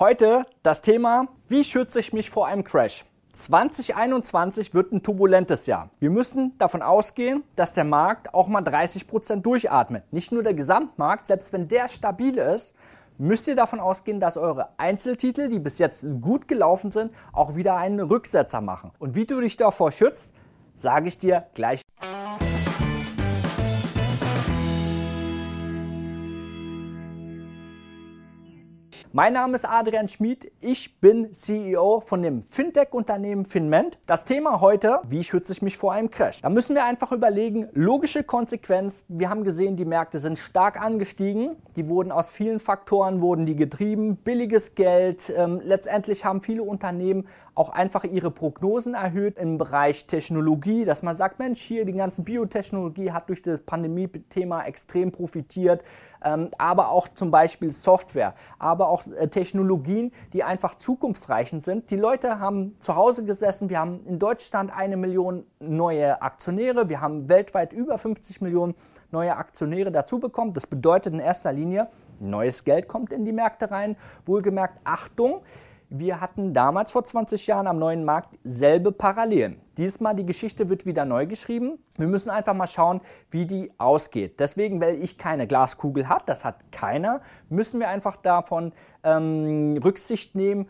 Heute das Thema, wie schütze ich mich vor einem Crash? 2021 wird ein turbulentes Jahr. Wir müssen davon ausgehen, dass der Markt auch mal 30 Prozent durchatmet. Nicht nur der Gesamtmarkt, selbst wenn der stabil ist, müsst ihr davon ausgehen, dass eure Einzeltitel, die bis jetzt gut gelaufen sind, auch wieder einen Rücksetzer machen. Und wie du dich davor schützt, sage ich dir gleich. Mein Name ist Adrian Schmid. Ich bin CEO von dem Fintech-Unternehmen Finment. Das Thema heute, wie schütze ich mich vor einem Crash? Da müssen wir einfach überlegen, logische Konsequenz. Wir haben gesehen, die Märkte sind stark angestiegen. Die wurden aus vielen Faktoren, wurden die getrieben. Billiges Geld. Ähm, letztendlich haben viele Unternehmen auch einfach ihre Prognosen erhöht im Bereich Technologie, dass man sagt, Mensch, hier die ganze Biotechnologie hat durch das Pandemie-Thema extrem profitiert, ähm, aber auch zum Beispiel Software, aber auch äh, Technologien, die einfach zukunftsreichend sind. Die Leute haben zu Hause gesessen, wir haben in Deutschland eine Million neue Aktionäre, wir haben weltweit über 50 Millionen neue Aktionäre dazu bekommen. Das bedeutet in erster Linie, neues Geld kommt in die Märkte rein. Wohlgemerkt, Achtung, wir hatten damals vor 20 Jahren am neuen Markt selbe Parallelen. Diesmal die Geschichte wird wieder neu geschrieben. Wir müssen einfach mal schauen, wie die ausgeht. Deswegen, weil ich keine Glaskugel habe, das hat keiner, müssen wir einfach davon ähm, Rücksicht nehmen,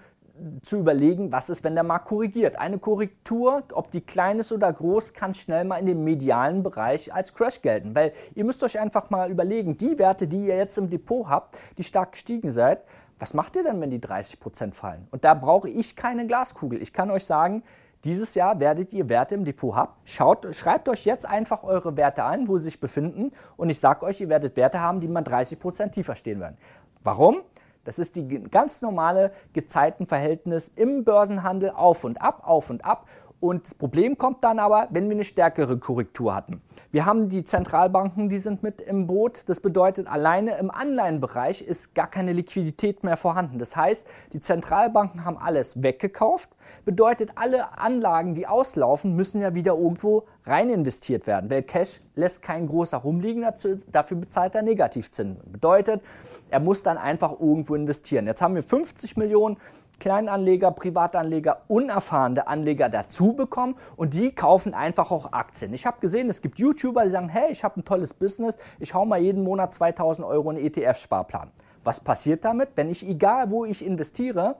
zu überlegen, was ist, wenn der Markt korrigiert. Eine Korrektur, ob die klein ist oder groß, kann schnell mal in dem medialen Bereich als Crash gelten. Weil ihr müsst euch einfach mal überlegen, die Werte, die ihr jetzt im Depot habt, die stark gestiegen seid, was macht ihr denn, wenn die 30 Prozent fallen? Und da brauche ich keine Glaskugel. Ich kann euch sagen, dieses Jahr werdet ihr Werte im Depot haben. Schaut, schreibt euch jetzt einfach eure Werte an, wo sie sich befinden. Und ich sage euch, ihr werdet Werte haben, die man 30 Prozent tiefer stehen werden. Warum? Das ist die ganz normale Gezeitenverhältnis im Börsenhandel auf und ab, auf und ab. Und das Problem kommt dann aber, wenn wir eine stärkere Korrektur hatten. Wir haben die Zentralbanken, die sind mit im Boot. Das bedeutet, alleine im Anleihenbereich ist gar keine Liquidität mehr vorhanden. Das heißt, die Zentralbanken haben alles weggekauft. Bedeutet, alle Anlagen, die auslaufen, müssen ja wieder irgendwo rein investiert werden. Weil Cash lässt kein großer rumliegen, dafür bezahlt er Negativzinsen. Bedeutet, er muss dann einfach irgendwo investieren. Jetzt haben wir 50 Millionen Kleinanleger, Privatanleger, unerfahrene Anleger dazu bekommen und die kaufen einfach auch Aktien. Ich habe gesehen, es gibt YouTuber, die sagen, hey, ich habe ein tolles Business, ich hau mal jeden Monat 2000 Euro in ETF-Sparplan. Was passiert damit? Wenn ich, egal wo ich investiere,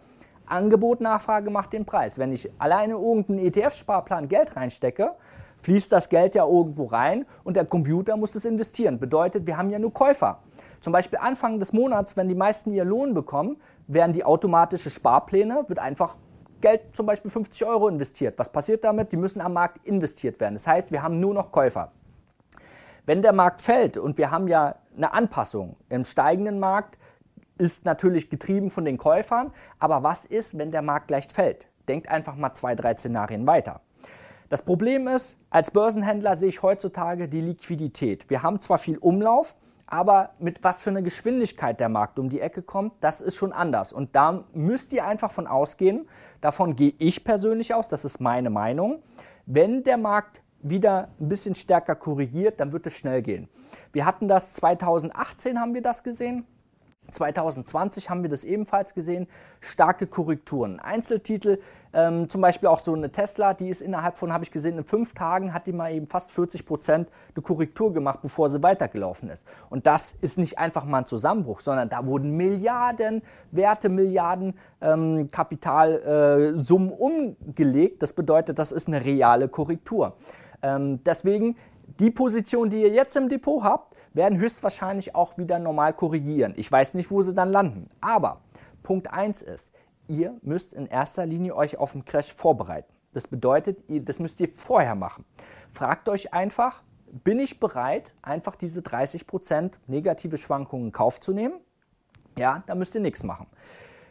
Angebot, Nachfrage macht den Preis. Wenn ich alleine irgendeinen ETF-Sparplan Geld reinstecke, fließt das Geld ja irgendwo rein und der Computer muss es investieren. Bedeutet, wir haben ja nur Käufer. Zum Beispiel Anfang des Monats, wenn die meisten ihr Lohn bekommen, werden die automatische Sparpläne, wird einfach Geld, zum Beispiel 50 Euro investiert. Was passiert damit? Die müssen am Markt investiert werden. Das heißt, wir haben nur noch Käufer. Wenn der Markt fällt und wir haben ja eine Anpassung im steigenden Markt, ist natürlich getrieben von den Käufern. Aber was ist, wenn der Markt leicht fällt? Denkt einfach mal zwei, drei Szenarien weiter. Das Problem ist, als Börsenhändler sehe ich heutzutage die Liquidität. Wir haben zwar viel Umlauf, aber mit was für einer Geschwindigkeit der Markt um die Ecke kommt, das ist schon anders. Und da müsst ihr einfach von ausgehen, davon gehe ich persönlich aus, das ist meine Meinung, wenn der Markt wieder ein bisschen stärker korrigiert, dann wird es schnell gehen. Wir hatten das 2018 haben wir das gesehen. 2020 haben wir das ebenfalls gesehen, starke Korrekturen. Einzeltitel, ähm, zum Beispiel auch so eine Tesla, die ist innerhalb von, habe ich gesehen, in fünf Tagen hat die mal eben fast 40 Prozent eine Korrektur gemacht, bevor sie weitergelaufen ist. Und das ist nicht einfach mal ein Zusammenbruch, sondern da wurden Milliarden Werte, Milliarden ähm, Kapitalsummen äh, umgelegt. Das bedeutet, das ist eine reale Korrektur. Ähm, deswegen die Position, die ihr jetzt im Depot habt, werden höchstwahrscheinlich auch wieder normal korrigieren. Ich weiß nicht, wo sie dann landen. Aber Punkt 1 ist, ihr müsst in erster Linie euch auf den Crash vorbereiten. Das bedeutet, das müsst ihr vorher machen. Fragt euch einfach, bin ich bereit, einfach diese 30% negative Schwankungen in Kauf zu nehmen? Ja, da müsst ihr nichts machen.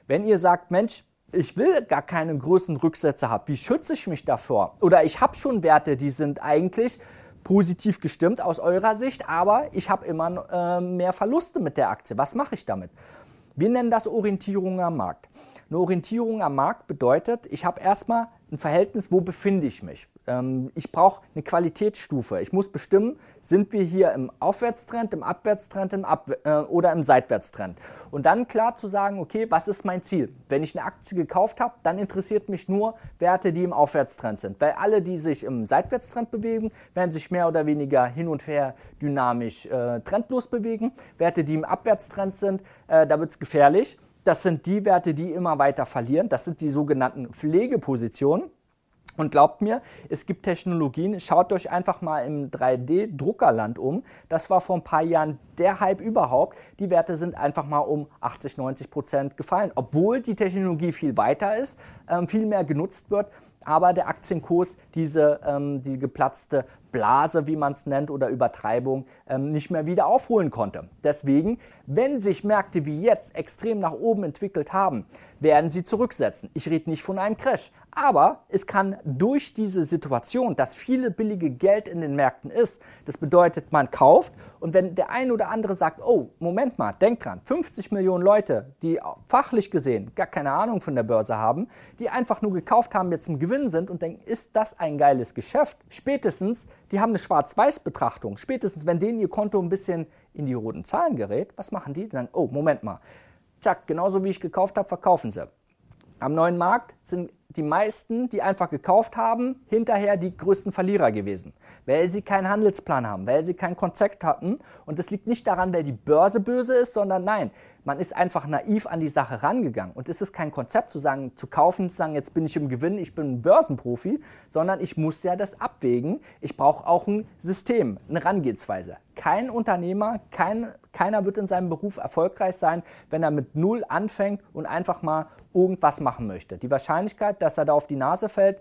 Wenn ihr sagt, Mensch, ich will gar keine größeren Rücksätze haben, wie schütze ich mich davor? Oder ich habe schon Werte, die sind eigentlich positiv gestimmt aus eurer Sicht, aber ich habe immer äh, mehr Verluste mit der Aktie. Was mache ich damit? Wir nennen das Orientierung am Markt. Eine Orientierung am Markt bedeutet, ich habe erstmal ein Verhältnis, wo befinde ich mich. Ähm, ich brauche eine Qualitätsstufe. Ich muss bestimmen, sind wir hier im Aufwärtstrend, im Abwärtstrend im Ab äh, oder im Seitwärtstrend. Und dann klar zu sagen, okay, was ist mein Ziel? Wenn ich eine Aktie gekauft habe, dann interessiert mich nur Werte, die im Aufwärtstrend sind. Weil alle, die sich im Seitwärtstrend bewegen, werden sich mehr oder weniger hin und her dynamisch äh, trendlos bewegen. Werte, die im Abwärtstrend sind, äh, da wird es gefährlich. Das sind die Werte, die immer weiter verlieren. Das sind die sogenannten Pflegepositionen. Und glaubt mir, es gibt Technologien, schaut euch einfach mal im 3D-Druckerland um. Das war vor ein paar Jahren der Hype überhaupt. Die Werte sind einfach mal um 80, 90 Prozent gefallen, obwohl die Technologie viel weiter ist, ähm, viel mehr genutzt wird aber der Aktienkurs diese ähm, die geplatzte Blase, wie man es nennt, oder Übertreibung ähm, nicht mehr wieder aufholen konnte. Deswegen, wenn sich Märkte wie jetzt extrem nach oben entwickelt haben, werden sie zurücksetzen. Ich rede nicht von einem Crash, aber es kann durch diese Situation, dass viele billige Geld in den Märkten ist, das bedeutet, man kauft und wenn der ein oder andere sagt, oh, Moment mal, denk dran, 50 Millionen Leute, die fachlich gesehen gar keine Ahnung von der Börse haben, die einfach nur gekauft haben, jetzt im Gewinn sind und denken, ist das ein geiles Geschäft? Spätestens, die haben eine Schwarz-Weiß-Betrachtung. Spätestens, wenn denen ihr Konto ein bisschen in die roten Zahlen gerät, was machen die? Sagen, oh, Moment mal, zack, genauso wie ich gekauft habe, verkaufen sie. Am neuen Markt sind die meisten, die einfach gekauft haben, hinterher die größten Verlierer gewesen, weil sie keinen Handelsplan haben, weil sie kein Konzept hatten. Und das liegt nicht daran, weil die Börse böse ist, sondern nein, man ist einfach naiv an die Sache rangegangen. Und es ist kein Konzept zu sagen, zu kaufen, zu sagen, jetzt bin ich im Gewinn, ich bin ein Börsenprofi, sondern ich muss ja das abwägen. Ich brauche auch ein System, eine Herangehensweise. Kein Unternehmer, kein, keiner wird in seinem Beruf erfolgreich sein, wenn er mit Null anfängt und einfach mal irgendwas machen möchte. Die Wahrscheinlichkeit, dass er da auf die Nase fällt,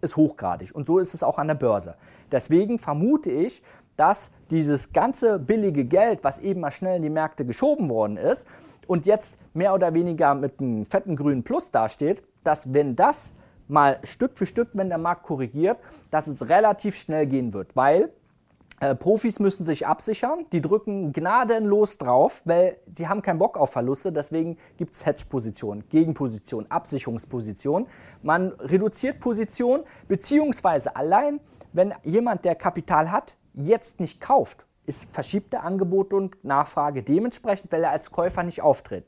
ist hochgradig. Und so ist es auch an der Börse. Deswegen vermute ich, dass dieses ganze billige Geld, was eben mal schnell in die Märkte geschoben worden ist und jetzt mehr oder weniger mit einem fetten grünen Plus dasteht, dass wenn das mal Stück für Stück, wenn der Markt korrigiert, dass es relativ schnell gehen wird, weil äh, Profis müssen sich absichern, die drücken gnadenlos drauf, weil die haben keinen Bock auf Verluste, deswegen gibt es Hedge-Positionen, Gegenpositionen, Absicherungspositionen. Man reduziert Positionen, beziehungsweise allein, wenn jemand, der Kapital hat, jetzt nicht kauft, ist verschiebte Angebot und Nachfrage dementsprechend, weil er als Käufer nicht auftritt.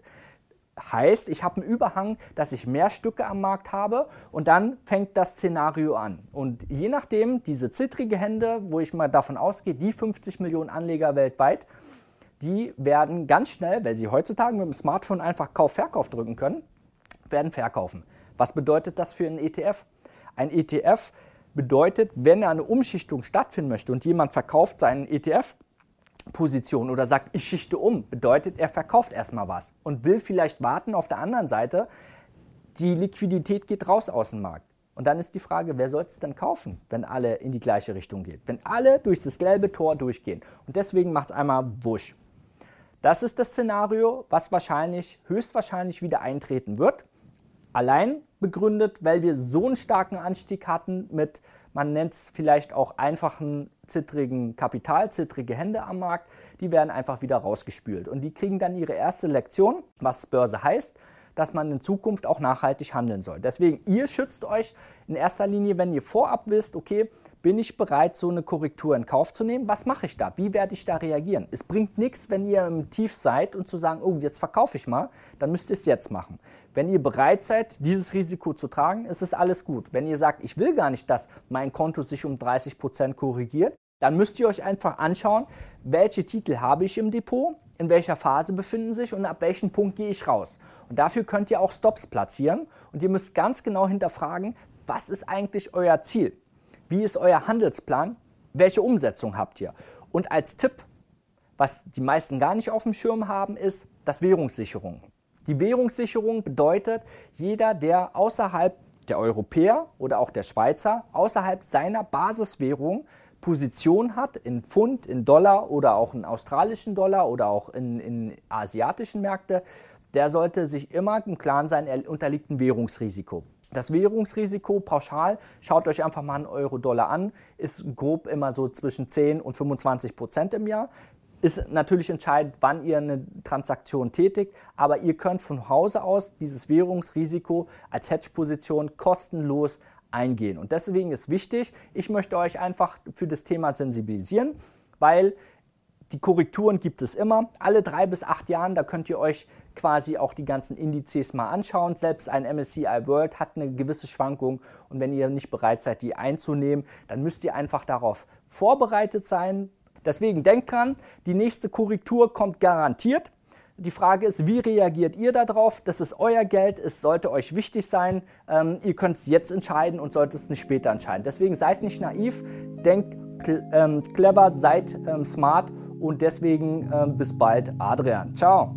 Heißt, ich habe einen Überhang, dass ich mehr Stücke am Markt habe und dann fängt das Szenario an. Und je nachdem, diese zittrige Hände, wo ich mal davon ausgehe, die 50 Millionen Anleger weltweit, die werden ganz schnell, weil sie heutzutage mit dem Smartphone einfach Kauf-Verkauf drücken können, werden verkaufen. Was bedeutet das für einen ETF? Ein ETF bedeutet, wenn eine Umschichtung stattfinden möchte und jemand verkauft seinen ETF, Position oder sagt, ich schichte um, bedeutet, er verkauft erstmal was und will vielleicht warten auf der anderen Seite, die Liquidität geht raus aus dem Markt. Und dann ist die Frage, wer soll es denn kaufen, wenn alle in die gleiche Richtung gehen? Wenn alle durch das gelbe Tor durchgehen. Und deswegen macht es einmal wusch. Das ist das Szenario, was wahrscheinlich, höchstwahrscheinlich wieder eintreten wird. Allein begründet, weil wir so einen starken Anstieg hatten mit man nennt es vielleicht auch einfachen, zittrigen Kapital, zittrige Hände am Markt. Die werden einfach wieder rausgespült. Und die kriegen dann ihre erste Lektion, was Börse heißt, dass man in Zukunft auch nachhaltig handeln soll. Deswegen, ihr schützt euch in erster Linie, wenn ihr vorab wisst, okay, bin ich bereit, so eine Korrektur in Kauf zu nehmen? Was mache ich da? Wie werde ich da reagieren? Es bringt nichts, wenn ihr im Tief seid und zu sagen, oh, jetzt verkaufe ich mal, dann müsst ihr es jetzt machen. Wenn ihr bereit seid, dieses Risiko zu tragen, ist es alles gut. Wenn ihr sagt, ich will gar nicht, dass mein Konto sich um 30 Prozent korrigiert, dann müsst ihr euch einfach anschauen, welche Titel habe ich im Depot, in welcher Phase befinden sich und ab welchem Punkt gehe ich raus. Und dafür könnt ihr auch Stops platzieren und ihr müsst ganz genau hinterfragen, was ist eigentlich euer Ziel? Wie ist euer Handelsplan? Welche Umsetzung habt ihr? Und als Tipp, was die meisten gar nicht auf dem Schirm haben, ist das Währungssicherung. Die Währungssicherung bedeutet, jeder, der außerhalb der Europäer oder auch der Schweizer außerhalb seiner Basiswährung Position hat in Pfund, in Dollar oder auch in australischen Dollar oder auch in, in asiatischen Märkte, der sollte sich immer im Klaren sein, er unterliegt einem Währungsrisiko. Das Währungsrisiko pauschal, schaut euch einfach mal einen Euro-Dollar an, ist grob immer so zwischen 10 und 25 Prozent im Jahr. Ist natürlich entscheidend, wann ihr eine Transaktion tätigt, aber ihr könnt von Hause aus dieses Währungsrisiko als Hedge-Position kostenlos eingehen. Und deswegen ist wichtig, ich möchte euch einfach für das Thema sensibilisieren, weil die Korrekturen gibt es immer. Alle drei bis acht Jahren, da könnt ihr euch quasi auch die ganzen Indizes mal anschauen. Selbst ein MSCI World hat eine gewisse Schwankung und wenn ihr nicht bereit seid, die einzunehmen, dann müsst ihr einfach darauf vorbereitet sein. Deswegen denkt dran, die nächste Korrektur kommt garantiert. Die Frage ist, wie reagiert ihr darauf? Das ist euer Geld, es sollte euch wichtig sein. Ähm, ihr könnt es jetzt entscheiden und solltet es nicht später entscheiden. Deswegen seid nicht naiv, denkt ähm, clever, seid ähm, smart und deswegen ähm, bis bald, Adrian. Ciao.